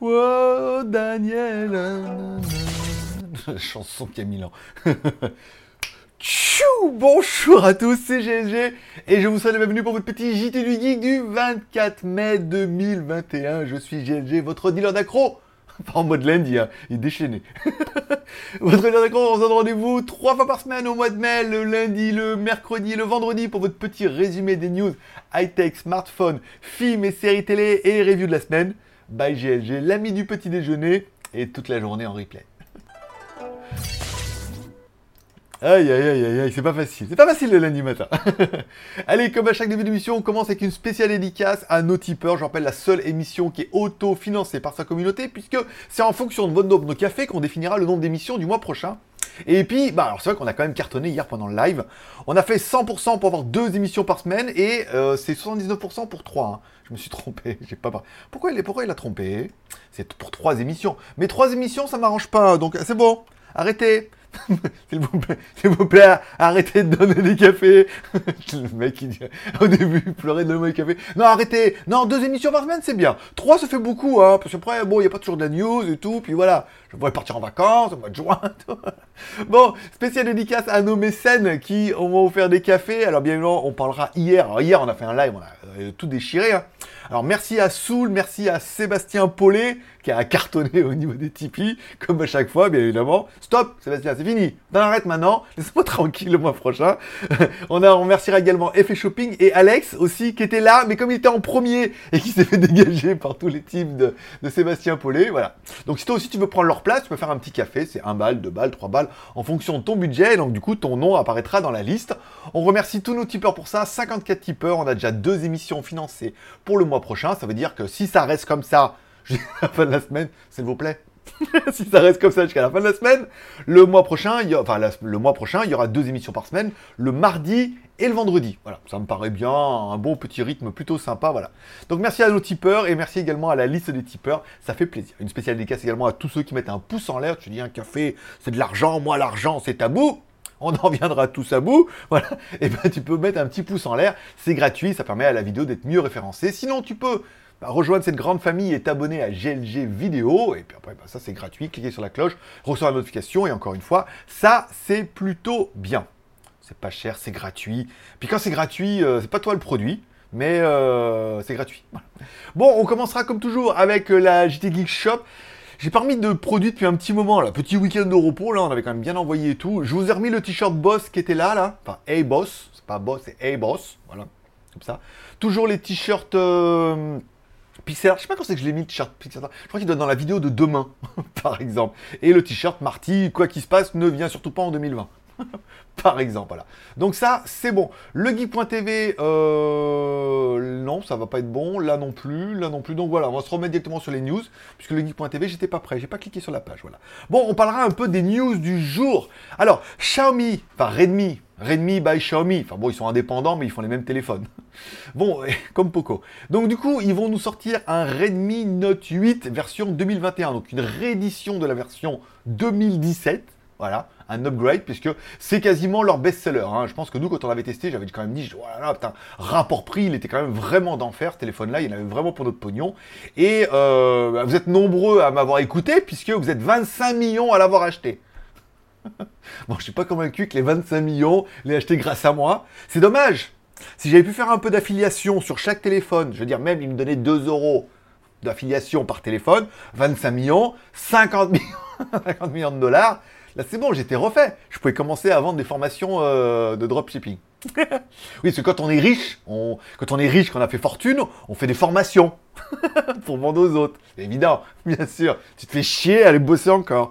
Oh, Daniel. Chanson qui a mille ans. Tchou Bonjour à tous, c'est GLG et je vous souhaite la bienvenue pour votre petit JT du Geek du 24 mai 2021. Je suis GLG, votre dealer d'accro. Pas en mode lundi, hein. il est déchaîné. votre dealer d'accro, on se donne rendez-vous trois fois par semaine au mois de mai, le lundi, le mercredi le vendredi pour votre petit résumé des news high-tech, smartphone, films et séries télé et reviews de la semaine. Bye GLG, l'ami du petit déjeuner et toute la journée en replay. Aïe, aïe, aïe, aïe, aïe, c'est pas facile. C'est pas facile le lundi matin. Allez, comme à chaque début d'émission, on commence avec une spéciale dédicace à nos tipeurs. Je rappelle la seule émission qui est auto-financée par sa communauté, puisque c'est en fonction de votre nombre de cafés qu'on définira le nombre d'émissions du mois prochain. Et puis, bah, alors c'est vrai qu'on a quand même cartonné hier pendant le live. On a fait 100% pour avoir deux émissions par semaine et euh, c'est 79% pour trois. Hein. Je me suis trompé. J'ai pas. Pourquoi il, est... Pourquoi il a trompé? C'est pour trois émissions. Mais trois émissions, ça m'arrange pas. Donc c'est bon. Arrêtez. s'il vous plaît, arrêtez de donner des cafés. le mec, il dit, au début, il pleurait de donner des cafés. Non, arrêtez. Non, deux émissions par semaine, c'est bien. Trois, ça fait beaucoup, hein. Parce qu'après, bon, il n'y a pas toujours de la news et tout. Puis voilà, je pourrais partir en vacances au mois de juin. bon, spécial dédicace à nos mécènes qui ont offert des cafés. Alors, bien évidemment, on parlera hier. Alors, hier, on a fait un live, on a euh, tout déchiré. Hein. Alors merci à Soul, merci à Sébastien Paulet qui a cartonné au niveau des Tipeee, comme à chaque fois, bien évidemment. Stop, Sébastien, c'est fini. On arrête maintenant. Laisse-moi tranquille le mois prochain. on, a, remerciera également Effet Shopping et Alex aussi qui était là, mais comme il était en premier et qui s'est fait dégager par tous les teams de, Sébastien Paulet, voilà. Donc si toi aussi tu veux prendre leur place, tu peux faire un petit café, c'est 1 balle, 2 balles, 3 balles, en fonction de ton budget. donc du coup, ton nom apparaîtra dans la liste. On remercie tous nos tipeurs pour ça. 54 tipeurs, on a déjà deux émissions financées pour le mois prochain. Ça veut dire que si ça reste comme ça jusqu'à la fin de la semaine, s'il vous plaît, si ça reste comme ça jusqu'à la fin de la semaine, le mois prochain, il y enfin le mois prochain, il y aura deux émissions par semaine, le mardi et le vendredi. Voilà, ça me paraît bien, un bon petit rythme plutôt sympa, voilà. Donc merci à nos tipeurs et merci également à la liste des tipeurs, ça fait plaisir. Une spéciale dédicace également à tous ceux qui mettent un pouce en l'air. Tu dis un café, c'est de l'argent, moi l'argent c'est tabou on en viendra tous à bout, voilà, et ben tu peux mettre un petit pouce en l'air, c'est gratuit, ça permet à la vidéo d'être mieux référencée. Sinon, tu peux bah, rejoindre cette grande famille et t'abonner à GLG Vidéo, et puis après, bah, ça c'est gratuit, cliquez sur la cloche, recevoir la notification, et encore une fois, ça c'est plutôt bien. C'est pas cher, c'est gratuit. Puis quand c'est gratuit, euh, c'est pas toi le produit, mais euh, c'est gratuit. Bon, on commencera comme toujours avec euh, la JT Geek Shop. J'ai pas remis de produits depuis un petit moment, là. Petit week-end de repos, là, on avait quand même bien envoyé et tout. Je vous ai remis le t-shirt Boss qui était là, là. Enfin, Hey Boss. C'est pas Boss, c'est Hey Boss. Voilà, comme ça. Toujours les t-shirts euh. Je sais pas quand c'est que je l'ai mis le t-shirt Pixel. Je crois qu'il doit dans la vidéo de demain, par exemple. Et le t-shirt Marty, quoi qu'il se passe, ne vient surtout pas en 2020. par exemple. Voilà. Donc ça, c'est bon. Le geek.tv, euh, non, ça va pas être bon. Là non plus, là non plus. Donc voilà, on va se remettre directement sur les news, puisque le geek.tv, j'étais pas prêt, j'ai pas cliqué sur la page. Voilà. Bon, on parlera un peu des news du jour. Alors, Xiaomi, enfin Redmi, Redmi by Xiaomi. Enfin bon, ils sont indépendants, mais ils font les mêmes téléphones. Bon, comme Poco. Donc du coup, ils vont nous sortir un Redmi Note 8 version 2021. Donc une réédition de la version 2017. Voilà un upgrade, puisque c'est quasiment leur best-seller. Hein. Je pense que nous, quand on l'avait testé, j'avais quand même dit, oh putain, rapport prix, il était quand même vraiment d'enfer, ce téléphone-là, il en avait vraiment pour notre pognon. Et euh, bah, vous êtes nombreux à m'avoir écouté, puisque vous êtes 25 millions à l'avoir acheté. bon, je suis pas convaincu que les 25 millions les achetés grâce à moi. C'est dommage. Si j'avais pu faire un peu d'affiliation sur chaque téléphone, je veux dire, même il me donnait 2 euros d'affiliation par téléphone, 25 millions, 50 millions, 50 millions de dollars, Là, c'est bon, j'étais refait. Je pouvais commencer à vendre des formations euh, de dropshipping. oui, parce que quand on est riche, quand on est riche, quand on a fait fortune, on fait des formations pour vendre aux autres. C'est évident, bien sûr. Tu te fais chier à aller bosser encore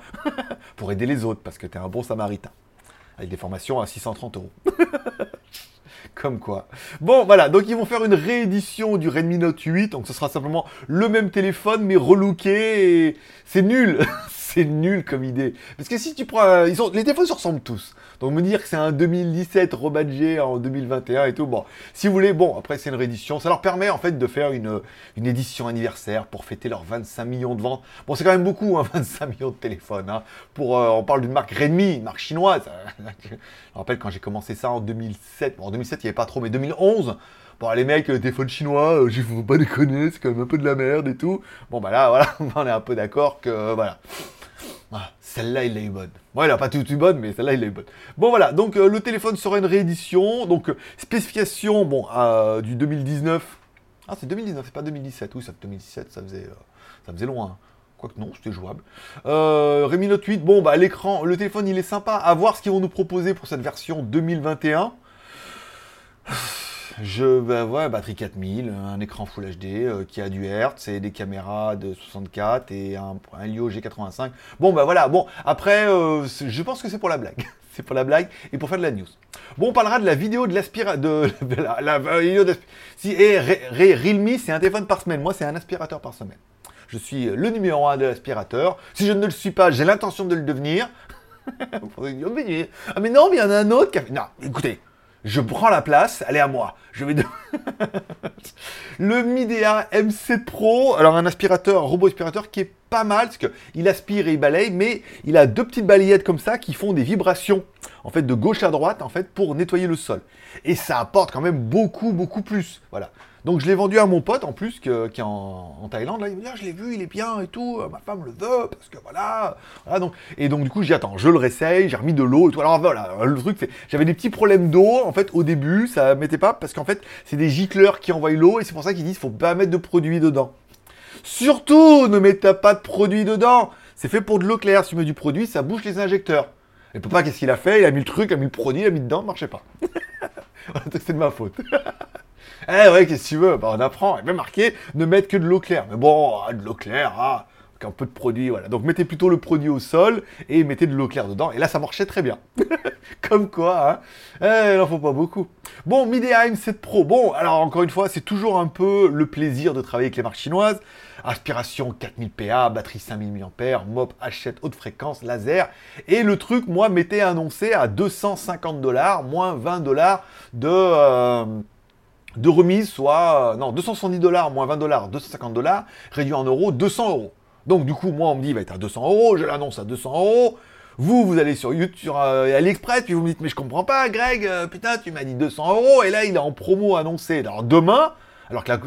pour aider les autres parce que tu es un bon samaritain. Avec des formations à 630 euros. Comme quoi. Bon, voilà, donc ils vont faire une réédition du Redmi Note 8, donc ce sera simplement le même téléphone, mais relooké, et c'est nul c'est nul comme idée. Parce que si tu prends. Ils sont, les téléphones se ressemblent tous. Donc me dire que c'est un 2017 rebadgé en 2021 et tout. Bon, si vous voulez, bon, après c'est une réédition. Ça leur permet en fait de faire une, une édition anniversaire pour fêter leurs 25 millions de ventes. Bon, c'est quand même beaucoup, hein, 25 millions de téléphones. Hein. Pour, euh, on parle d'une marque Redmi, marque chinoise. Je me rappelle quand j'ai commencé ça en 2007. Bon, en 2007, il n'y avait pas trop, mais 2011. Bon, les mecs, le téléphone chinois, euh, je faut pas déconner, c'est quand même un peu de la merde et tout. Bon, bah là, voilà, on est un peu d'accord que, voilà. Ah, celle-là, il l'a eu bonne. Bon, il n'a pas tout eu bonne, mais celle-là, il l'a eu bonne. Bon, voilà, donc le téléphone sera une réédition. Donc, spécification, bon, du 2019. Ah, c'est 2019, c'est pas 2017. Oui, ça 2017, ça faisait, ça faisait loin. Quoique non, c'était jouable. Euh, Redmi Note 8, bon, bah l'écran, le téléphone, il est sympa. À voir ce qu'ils vont nous proposer pour cette version 2021. Je, bah ouais, batterie 4000, un écran Full HD euh, qui a du Hertz et des caméras de 64 et un, un Lio G85. Bon, bah voilà, bon, après, euh, je pense que c'est pour la blague. c'est pour la blague et pour faire de la news. Bon, on parlera de la vidéo de l'aspirateur. De, la, vidéo Si, et Realme, c'est un téléphone par semaine. Moi, c'est un aspirateur par semaine. Je suis le numéro 1 de l'aspirateur. Si je ne le suis pas, j'ai l'intention de le devenir. ah mais non, mais il y en a un autre qui a Non, écoutez, je prends la place, est à moi. Je vais le Midea M7 Pro, alors un aspirateur, un robot aspirateur qui est pas mal, parce qu'il aspire et il balaye, mais il a deux petites balayettes comme ça qui font des vibrations, en fait, de gauche à droite, en fait, pour nettoyer le sol. Et ça apporte quand même beaucoup, beaucoup plus. Voilà. Donc je l'ai vendu à mon pote en plus qui est en, Thaïlande. Là, il me dit ah, je l'ai vu, il est bien et tout. Ma femme le veut parce que voilà. donc, et donc du coup, j'ai attends, je le réessaye, j'ai remis de l'eau et tout. Alors voilà, le truc c'est j'avais des petits problèmes d'eau en fait au début, ça mettait pas parce qu'en fait c'est des gicleurs qui envoient l'eau et c'est pour ça qu'ils disent faut pas mettre de produit dedans. Surtout ne mettez pas de produit dedans. C'est fait pour de l'eau claire. Si tu mets du produit, ça bouche les injecteurs. Et papa, qu'est-ce qu'il a fait? Il a mis le truc, il a mis le produit, il a mis dedans, ça marchait pas. c'est de ma faute. Eh ouais, qu'est-ce que tu veux? Bah, On apprend. Il même marqué ne mettre que de l'eau claire. Mais bon, ah, de l'eau claire, ah, un peu de produit, voilà. Donc mettez plutôt le produit au sol et mettez de l'eau claire dedans. Et là, ça marchait très bien. Comme quoi, hein. Eh, il n'en faut pas beaucoup. Bon, Midea M7 Pro. Bon, alors encore une fois, c'est toujours un peu le plaisir de travailler avec les marques chinoises. Aspiration 4000 PA, batterie 5000 mAh, MOP H7 haute fréquence, laser. Et le truc, moi, m'était annoncé à 250 dollars, moins 20 dollars de... Euh, de remise, soit, euh, non, 270 dollars moins 20 dollars, 250 dollars, réduit en euros, 200 euros. Donc du coup, moi, on me dit, va être à 200 euros, je l'annonce à 200 euros. Vous, vous allez sur YouTube, sur euh, AliExpress, puis vous me dites, mais je comprends pas, Greg, euh, putain, tu m'as dit 200 euros, et là, il est en promo annoncé. Alors demain, alors que la,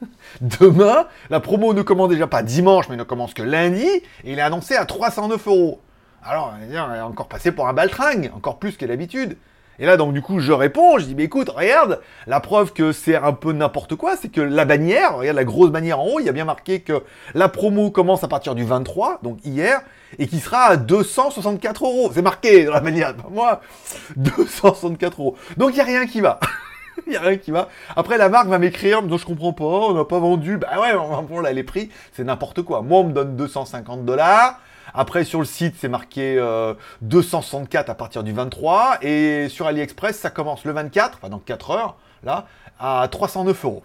demain, la promo ne commence déjà pas dimanche, mais ne commence que lundi, et il est annoncé à 309 euros. Alors, il est encore passé pour un baltringue, encore plus que d'habitude. Et là, donc, du coup, je réponds, je dis, mais écoute, regarde, la preuve que c'est un peu n'importe quoi, c'est que la bannière, regarde la grosse bannière en haut, il y a bien marqué que la promo commence à partir du 23, donc hier, et qui sera à 264 euros. C'est marqué dans la bannière, moi, 264 euros. Donc, il n'y a rien qui va. Il n'y a rien qui va. Après, la marque va m'écrire, donc je comprends pas, on n'a pas vendu. Bah ouais, bon, là, les prix, c'est n'importe quoi. Moi, on me donne 250 dollars. Après, sur le site, c'est marqué 264 euh, à partir du 23. Et sur AliExpress, ça commence le 24, enfin dans 4 heures, là, à 309 euros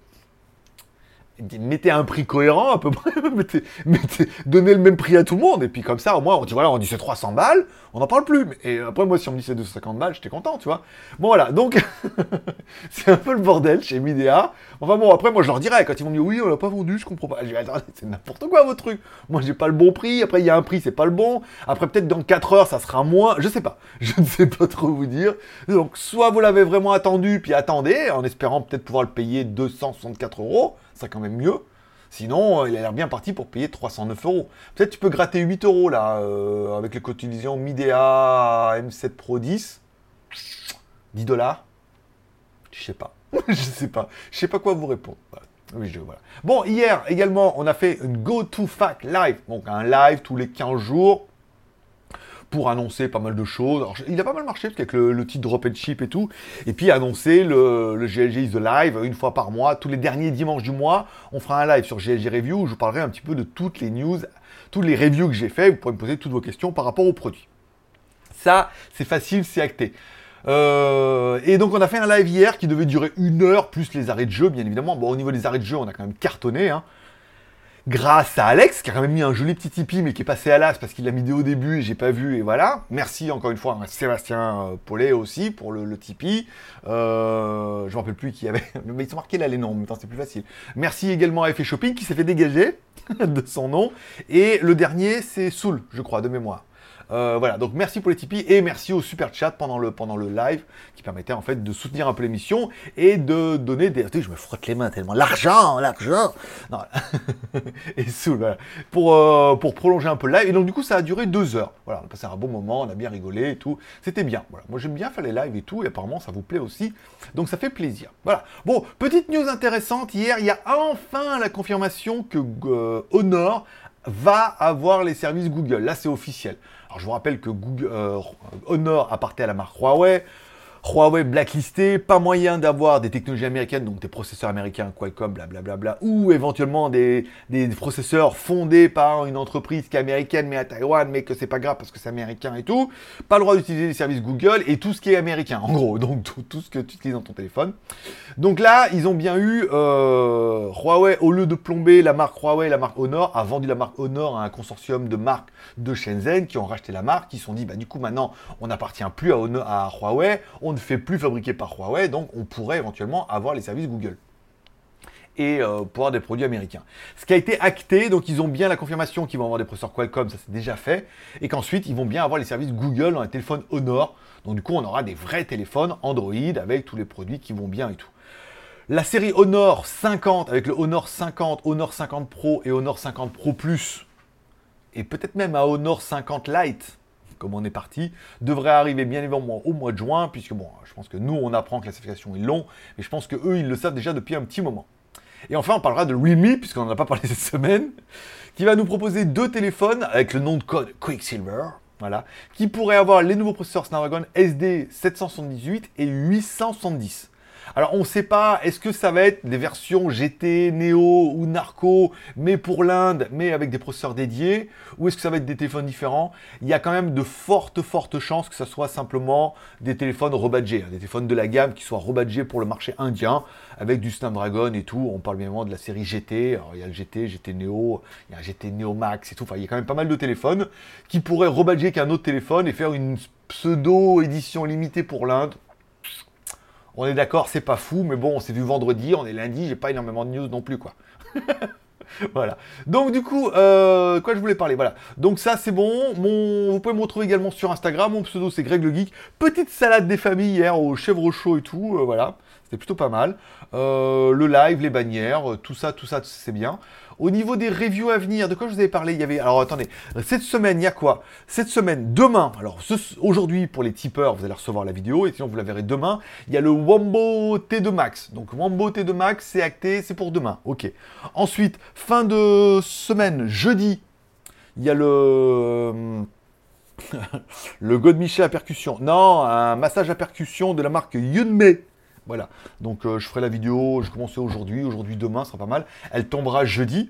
mettez un prix cohérent à peu près, donnez le même prix à tout le monde, et puis comme ça, au moins, on dit voilà, on dit c'est 300 balles, on n'en parle plus. Et après, moi, si on me dit c'est 250 balles, j'étais content, tu vois. Bon, voilà, donc, c'est un peu le bordel chez Midea. Enfin bon, après, moi, je leur dirais, quand ils vont me dire oui, on l'a pas vendu, je comprends pas. Je dis attendez, c'est n'importe quoi votre truc. Moi, j'ai pas le bon prix, après, il y a un prix, c'est pas le bon. Après, peut-être dans 4 heures, ça sera moins, je sais pas. Je ne sais pas trop vous dire. Donc, soit vous l'avez vraiment attendu, puis attendez, en espérant peut-être pouvoir le payer 264 euros ça quand même mieux. Sinon, euh, il a l'air bien parti pour payer 309 euros. Peut-être tu peux gratter 8 euros là, euh, avec les cotisations Midea M7 Pro 10. 10 dollars. Je sais pas. je sais pas. Je sais pas quoi vous répondre. Oui, je, voilà. Bon, hier également, on a fait une Go to Fac live. Donc un live tous les 15 jours pour annoncer pas mal de choses. il a pas mal marché, avec le, le titre Drop and Chip et tout. Et puis annoncer le, le, GLG is the live une fois par mois. Tous les derniers dimanches du mois, on fera un live sur GLG Review où je vous parlerai un petit peu de toutes les news, toutes les reviews que j'ai fait. Vous pourrez me poser toutes vos questions par rapport au produit. Ça, c'est facile, c'est acté. Euh, et donc on a fait un live hier qui devait durer une heure plus les arrêts de jeu, bien évidemment. Bon, au niveau des arrêts de jeu, on a quand même cartonné. Hein grâce à Alex, qui a quand même mis un joli petit Tipeee, mais qui est passé à l'as parce qu'il l'a mis dès au début et j'ai pas vu, et voilà. Merci encore une fois à Sébastien euh, Paulet aussi pour le, Tipeee. Euh, je me rappelle plus qui avait, mais ils sont marqués là les noms, mais c'est plus facile. Merci également à Effet Shopping qui s'est fait dégager de son nom. Et le dernier, c'est Soul, je crois, de mémoire. Euh, voilà, donc merci pour les Tipeee et merci au super chat pendant le, pendant le live qui permettait en fait de soutenir un peu l'émission et de donner des. je me frotte les mains tellement. L'argent, l'argent Non, et sous, voilà. Pour, euh, pour prolonger un peu le live. Et donc, du coup, ça a duré deux heures. Voilà, on a passé un bon moment, on a bien rigolé et tout. C'était bien. Moi, j'aime bien faire les lives et tout, et apparemment, ça vous plaît aussi. Donc, ça fait plaisir. Voilà. Bon, petite news intéressante. Hier, il y a enfin la confirmation que euh, Honor va avoir les services Google. Là, c'est officiel. Alors, je vous rappelle que Google, euh, Honor appartient à la marque Huawei. Huawei blacklisté, pas moyen d'avoir des technologies américaines, donc des processeurs américains, Qualcomm, blablabla, ou éventuellement des, des, processeurs fondés par une entreprise qui est américaine mais à Taïwan, mais que c'est pas grave parce que c'est américain et tout. Pas le droit d'utiliser les services Google et tout ce qui est américain, en gros, donc tout, ce que tu utilises dans ton téléphone. Donc là, ils ont bien eu euh, Huawei, au lieu de plomber la marque Huawei, la marque Honor, a vendu la marque Honor à un consortium de marques de Shenzhen qui ont racheté la marque, qui se sont dit, bah du coup maintenant, on n'appartient plus à, Huawei, ne fait plus fabriquer par Huawei, donc on pourrait éventuellement avoir les services Google et euh, pour des produits américains. Ce qui a été acté, donc ils ont bien la confirmation qu'ils vont avoir des processeurs Qualcomm, ça c'est déjà fait, et qu'ensuite ils vont bien avoir les services Google dans les téléphones Honor. Donc du coup on aura des vrais téléphones Android avec tous les produits qui vont bien et tout. La série Honor 50 avec le Honor 50, Honor 50 Pro et Honor 50 Pro Plus, et peut-être même à Honor 50 Lite, comme on est parti, devrait arriver bien évidemment au mois de juin, puisque bon, je pense que nous, on apprend que la certification est long, mais je pense que eux, ils le savent déjà depuis un petit moment. Et enfin, on parlera de Realme, puisqu'on n'en a pas parlé cette semaine, qui va nous proposer deux téléphones avec le nom de code Quicksilver, voilà, qui pourraient avoir les nouveaux processeurs Snapdragon SD 778 et 870. Alors on ne sait pas, est-ce que ça va être des versions GT, Neo ou Narco, mais pour l'Inde, mais avec des processeurs dédiés, ou est-ce que ça va être des téléphones différents? Il y a quand même de fortes, fortes chances que ce soit simplement des téléphones rebadgés, hein, des téléphones de la gamme qui soient rebadgés pour le marché indien, avec du Snapdragon et tout. On parle bien évidemment de la série GT, alors il y a le GT, GT Neo, il y a un GT Neo Max et tout. Enfin, il y a quand même pas mal de téléphones qui pourraient rebadger qu'un autre téléphone et faire une pseudo édition limitée pour l'Inde. On est d'accord, c'est pas fou, mais bon, on s'est vu vendredi, on est lundi, j'ai pas énormément de news non plus, quoi. voilà. Donc du coup, euh, quoi je voulais parler, voilà. Donc ça c'est bon. Vous pouvez me retrouver également sur Instagram. Mon pseudo c'est Greg le Geek. Petite salade des familles hier au chèvre chaud et tout, euh, voilà. C'était plutôt pas mal. Euh, le live, les bannières, tout ça, tout ça, c'est bien. Au niveau des reviews à venir, de quoi je vous avais parlé? Il y avait. Alors attendez, cette semaine, il y a quoi? Cette semaine, demain, alors aujourd'hui pour les tipeurs, vous allez recevoir la vidéo, et sinon vous la verrez demain, il y a le Wombo T2 Max. Donc Wombo T2 Max, c'est acté, c'est pour demain. Ok. Ensuite, fin de semaine, jeudi, il y a le. le Godmiché à percussion. Non, un massage à percussion de la marque Yunmei. Voilà. Donc euh, je ferai la vidéo, je commencerai aujourd'hui, aujourd'hui, demain, ce sera pas mal. Elle tombera jeudi.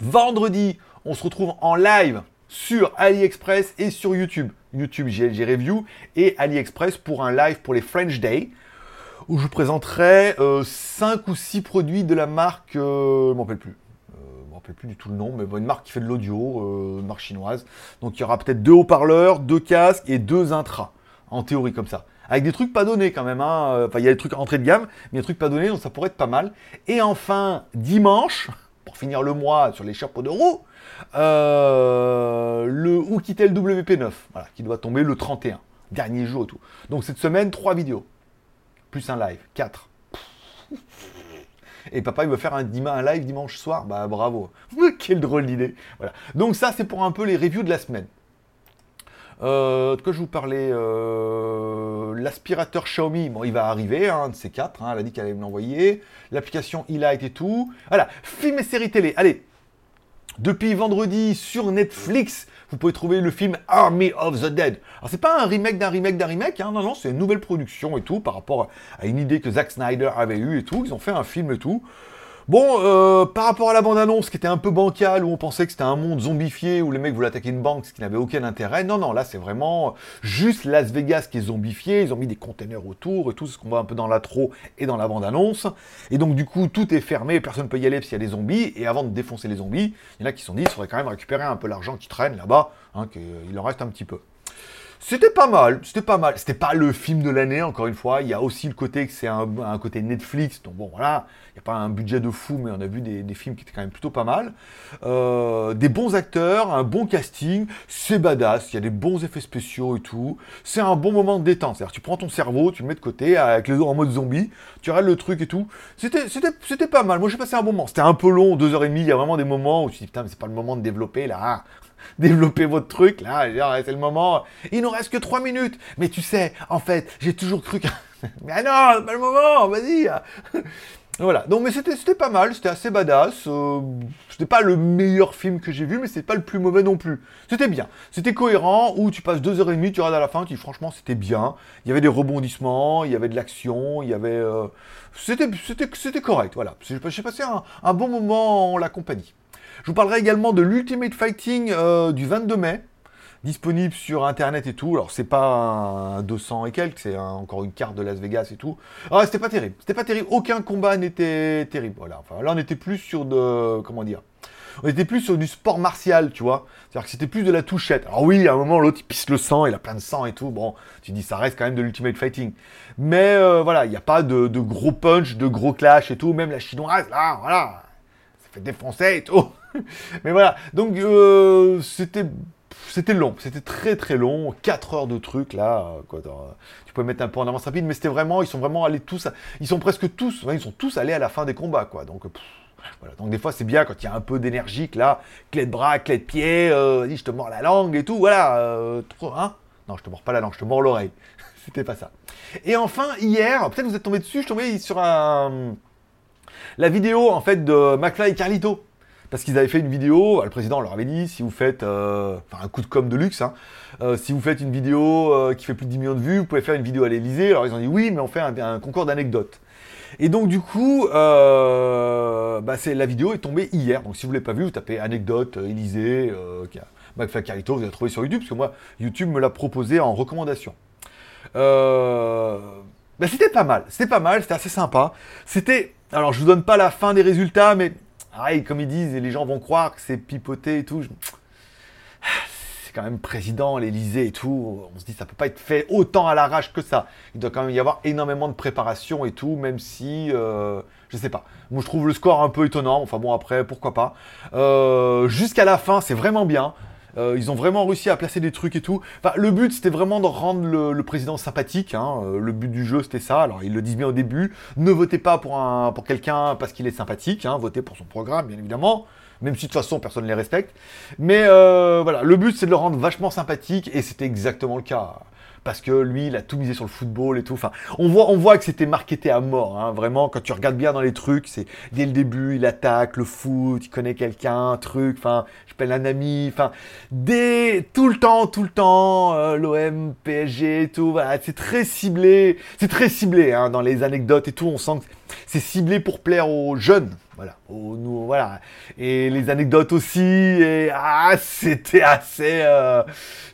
Vendredi, on se retrouve en live sur AliExpress et sur YouTube. YouTube GLG Review et AliExpress pour un live pour les French Day où je vous présenterai 5 euh, ou 6 produits de la marque, euh, je ne m'en rappelle plus. je ne rappelle plus du tout le nom, mais une marque qui fait de l'audio, marque chinoise. Donc il y aura peut-être deux haut-parleurs, deux casques et deux intras, en théorie comme ça avec des trucs pas donnés quand même. Hein. Enfin, il y a des trucs entrée de gamme, mais des trucs pas donnés, donc ça pourrait être pas mal. Et enfin, dimanche, pour finir le mois sur les chapeaux de euh, le Oukitel WP9, voilà, qui doit tomber le 31, dernier jour et tout. Donc cette semaine, trois vidéos, plus un live, quatre. Et papa, il veut faire un, un live dimanche soir? Bah bravo. Quelle drôle d'idée. Voilà. Donc ça, c'est pour un peu les reviews de la semaine. Euh, de quoi je vous parlais euh, L'aspirateur Xiaomi, bon, il va arriver, un de ces quatre. Hein, elle a dit qu'elle allait me l'envoyer. L'application Ilight et tout. Voilà, film et séries télé. Allez, depuis vendredi sur Netflix, vous pouvez trouver le film Army of the Dead. Alors c'est pas un remake d'un remake d'un remake, hein, non, non, c'est une nouvelle production et tout, par rapport à une idée que Zack Snyder avait eue et tout. Ils ont fait un film et tout. Bon, euh, par rapport à la bande-annonce qui était un peu bancale, où on pensait que c'était un monde zombifié, où les mecs voulaient attaquer une banque, ce qui n'avait aucun intérêt, non, non, là c'est vraiment juste Las Vegas qui est zombifié, ils ont mis des containers autour et tout, ce qu'on voit un peu dans l'intro et dans la bande-annonce. Et donc du coup, tout est fermé, personne ne peut y aller s'il y a des zombies, et avant de défoncer les zombies, il y en a qui se sont dit, il faudrait quand même récupérer un peu l'argent qui traîne là-bas, hein, qu'il en reste un petit peu. C'était pas mal, c'était pas mal. C'était pas le film de l'année, encore une fois. Il y a aussi le côté que c'est un, côté Netflix. Donc bon, voilà, il n'y a pas un budget de fou, mais on a vu des, films qui étaient quand même plutôt pas mal. Euh, des bons acteurs, un bon casting, c'est badass, il y a des bons effets spéciaux et tout. C'est un bon moment de détente. C'est-à-dire, tu prends ton cerveau, tu le mets de côté avec les en mode zombie, tu regardes le truc et tout. C'était, pas mal. Moi, j'ai passé un bon moment. C'était un peu long, deux heures et demie. Il y a vraiment des moments où tu dis, putain, mais c'est pas le moment de développer là développer votre truc, là, c'est le moment. Il nous reste que 3 minutes. Mais tu sais, en fait, j'ai toujours cru que... mais non, c'est pas le moment, vas-y. voilà, donc mais c'était pas mal, c'était assez badass. Euh, c'était pas le meilleur film que j'ai vu, mais c'est pas le plus mauvais non plus. C'était bien, c'était cohérent, où tu passes 2h30, tu regardes à la fin, tu dis franchement c'était bien. Il y avait des rebondissements, il y avait de l'action, il y avait... Euh, c'était correct, voilà. J'ai passé un, un bon moment en la compagnie. Je vous parlerai également de l'Ultimate Fighting euh, du 22 mai, disponible sur internet et tout. Alors c'est pas un 200 et quelques, c'est encore une carte de Las Vegas et tout. Ah, c'était pas terrible, c'était pas terrible. Aucun combat n'était terrible. Voilà. Enfin, là on était plus sur de comment dire? On était plus sur du sport martial, tu vois. C'est-à-dire que c'était plus de la touchette. Alors oui, à un moment, l'autre, il pisse le sang, il a plein de sang et tout. Bon, tu dis, ça reste quand même de l'Ultimate Fighting. Mais euh, voilà, il n'y a pas de, de, gros punch, de gros clash et tout. Même la chinoise, là, voilà, ça fait défoncer et tout. Mais voilà, donc euh, c'était c'était long, c'était très très long, 4 heures de trucs là, tu peux mettre un peu en avance rapide, mais c'était vraiment, ils sont vraiment allés tous, ils sont presque tous, ils sont tous allés à la fin des combats, quoi, donc voilà, donc des fois c'est bien quand il y a un peu d'énergie, là, clé de bras, clé de pied, euh, je te mords la langue et tout, voilà, euh, hein? Non, je te mords pas la langue, je te mords l'oreille, c'était pas ça. Et enfin, hier, peut-être vous êtes tombé dessus, je suis tombé sur la vidéo en fait de McFly et Carlito, parce qu'ils avaient fait une vidéo, le président leur avait dit, si vous faites, euh, un coup de com de luxe, hein, euh, si vous faites une vidéo euh, qui fait plus de 10 millions de vues, vous pouvez faire une vidéo à l'Elysée. Alors ils ont dit oui, mais on fait un, concours d'anecdotes. Et donc du coup, bah, la vidéo est tombée hier. Donc si vous ne l'avez pas vu, vous tapez anecdote Élysée, McFly Carito, vous allez trouver sur YouTube, parce que moi, YouTube me l'a proposé en recommandation. Bah, c'était pas mal, c'était pas mal, c'était assez sympa. C'était, alors je vous donne pas la fin des résultats, mais Pareil, comme ils disent, et les gens vont croire que c'est pipoté et tout. C'est quand même président, l'Elysée et tout. On se dit, ça peut pas être fait autant à l'arrache que ça. Il doit quand même y avoir énormément de préparation et tout, même si, euh, je sais pas. Moi, je trouve le score un peu étonnant. Enfin bon, après, pourquoi pas. Euh, jusqu'à la fin, c'est vraiment bien. Euh, ils ont vraiment réussi à placer des trucs et tout. Le but, c'était vraiment de rendre le, président sympathique. Hein. Euh, le but du jeu, c'était ça. Alors, ils le disent bien au début. Ne votez pas pour quelqu'un parce qu'il est sympathique. Hein. Votez pour son programme, bien évidemment. Même si de toute façon, personne ne les respecte. Mais euh, voilà, le but, c'est de le rendre vachement sympathique. Et c'était exactement le cas parce que lui, il a tout misé sur le football et tout. Enfin, on voit, on voit que c'était marketé à mort. Hein. Vraiment, quand tu regardes bien dans les trucs, c'est dès le début, il attaque le foot, il connaît quelqu'un, truc. Enfin, je pèle un ami. Enfin, dès tout le temps, tout le temps, euh, l'OM, PSG et tout. Voilà, c'est très ciblé. C'est très ciblé hein, dans les anecdotes et tout. On sent que c'est ciblé pour plaire aux jeunes. Voilà, nous, voilà. Et les anecdotes aussi. Et ah, c'était assez, euh,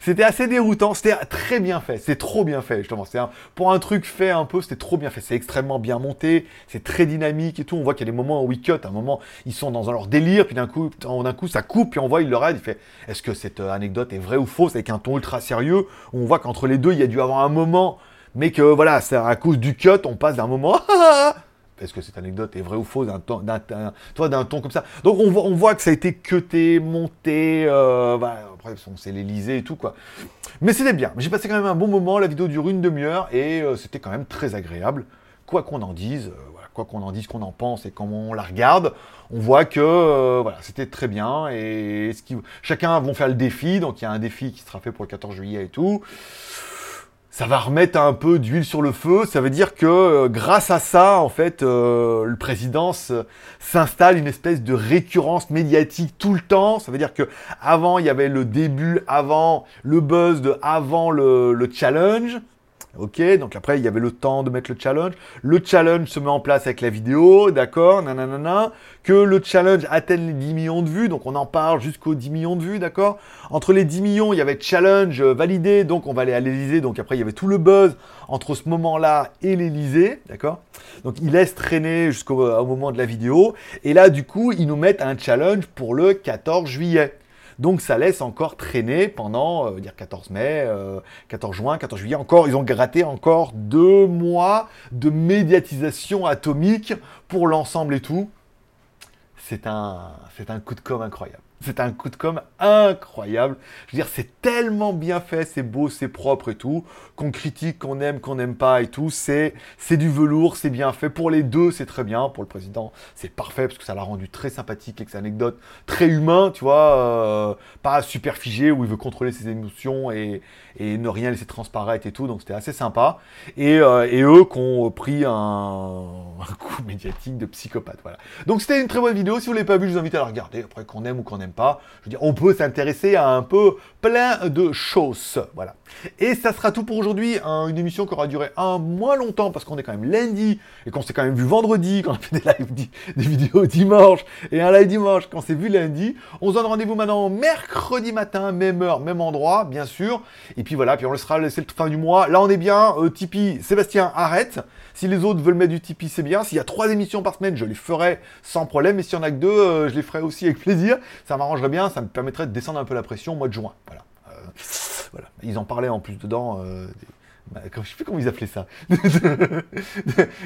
c'était assez déroutant. C'était très bien fait. C'est trop bien fait justement. C'est pour un truc fait un peu, c'était trop bien fait. C'est extrêmement bien monté. C'est très dynamique et tout. On voit qu'il y a des moments où ils cut. Un moment, ils sont dans leur délire. Puis d'un coup, d'un coup, ça coupe. Puis on voit, il le raide. Il fait, est-ce que cette euh, anecdote est vraie ou fausse avec un ton ultra sérieux? On voit qu'entre les deux, il y a dû avoir un moment mais que voilà, c'est à cause du cut, on passe d'un moment est-ce que cette anecdote est vraie ou fausse d'un ton, d'un ton comme ça? Donc on voit, on voit que ça a été cuté, monté, euh, bah, après c'est l'Elysée et tout quoi. Mais c'était bien, j'ai passé quand même un bon moment, la vidéo dure une demi-heure et euh, c'était quand même très agréable. Quoi qu'on en dise, euh, quoi qu'on en dise, qu'on en pense et comment on la regarde, on voit que euh, voilà, c'était très bien et chacun vont faire le défi, donc il y a un défi qui sera fait pour le 14 juillet et tout ça va remettre un peu d'huile sur le feu. Ça veut dire que euh, grâce à ça, en fait, euh, le président s'installe une espèce de récurrence médiatique tout le temps. Ça veut dire que avant, il y avait le début, avant le buzz de avant le, le challenge. Ok, donc après il y avait le temps de mettre le challenge. Le challenge se met en place avec la vidéo, d'accord, nanana. Que le challenge atteigne les 10 millions de vues, donc on en parle jusqu'aux 10 millions de vues, d'accord. Entre les 10 millions, il y avait challenge validé, donc on va aller à l'Elysée. Donc après il y avait tout le buzz entre ce moment-là et l'Elysée, d'accord. Donc il laisse traîner jusqu'au moment de la vidéo. Et là du coup ils nous mettent un challenge pour le 14 juillet. Donc ça laisse encore traîner pendant, euh, dire 14 mai, 14 juin, 14 juillet, encore, ils ont gratté encore deux mois de médiatisation atomique pour l'ensemble et tout. C'est un, c'est un coup de com' incroyable. C'est un coup de com' incroyable. Je veux dire, c'est tellement bien fait, c'est beau, c'est propre et tout, qu'on critique, qu'on aime, qu'on n'aime pas et tout. C'est, c'est du velours, c'est bien fait. Pour les deux, c'est très bien. Pour le président, c'est parfait parce que ça l'a rendu très sympathique avec ses anecdotes très humain, tu vois, euh, pas super figé où il veut contrôler ses émotions et, et ne rien laisser transparaître et tout. Donc c'était assez sympa. Et, euh, et eux qui ont pris un, un, coup médiatique de psychopathe. Voilà. Donc c'était une très bonne vidéo. Si vous ne l'avez pas vue, je vous invite à la regarder. Après, qu'on aime ou qu'on pas. Je veux dire, on peut s'intéresser à un peu plein de choses. Voilà. Et ça sera tout pour aujourd'hui. Hein, une émission qui aura duré un moins longtemps parce qu'on est quand même lundi et qu'on s'est quand même vu vendredi, qu'on a fait des lives, des vidéos dimanche et un live dimanche qu'on s'est vu lundi. On se donne rendez-vous maintenant mercredi matin, même heure, même endroit, bien sûr. Et puis voilà, puis on laissera laisser le fin du mois. Là, on est bien. Euh, Tipeee, Sébastien, arrête. Si les autres veulent mettre du Tipeee, c'est bien. S'il y a trois émissions par semaine, je les ferai sans problème. Et s'il y en a que deux, euh, je les ferai aussi avec plaisir. Ça m'arrangerait bien. Ça me permettrait de descendre un peu la pression au mois de juin. Voilà. Euh, voilà. Ils en parlaient en plus dedans. Euh, bah, je sais plus comment ils appelaient ça.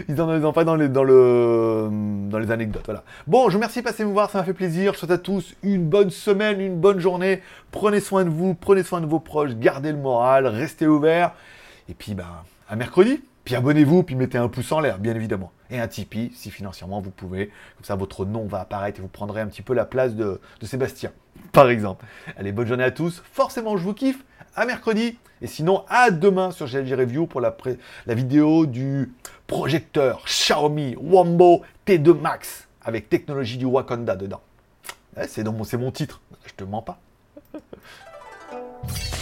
ils, en, ont pas dans les, dans, le, dans les anecdotes. Voilà. Bon, je vous remercie de passer me voir, ça m'a fait plaisir. Je souhaite à tous une bonne semaine, une bonne journée. Prenez soin de vous, prenez soin de vos proches, gardez le moral, restez ouverts. Et puis, bah, à mercredi. Puis abonnez-vous, puis mettez un pouce en l'air, bien évidemment. Et un Tipeee, si financièrement vous pouvez. Comme ça, votre nom va apparaître et vous prendrez un petit peu la place de, Sébastien, par exemple. Allez, bonne journée à tous. Forcément, je vous kiffe à mercredi. Et sinon, à demain sur GLG Review pour la, vidéo du projecteur Xiaomi Wambo T2 Max avec technologie du Wakanda dedans. c'est mon, mon titre. Je te mens pas.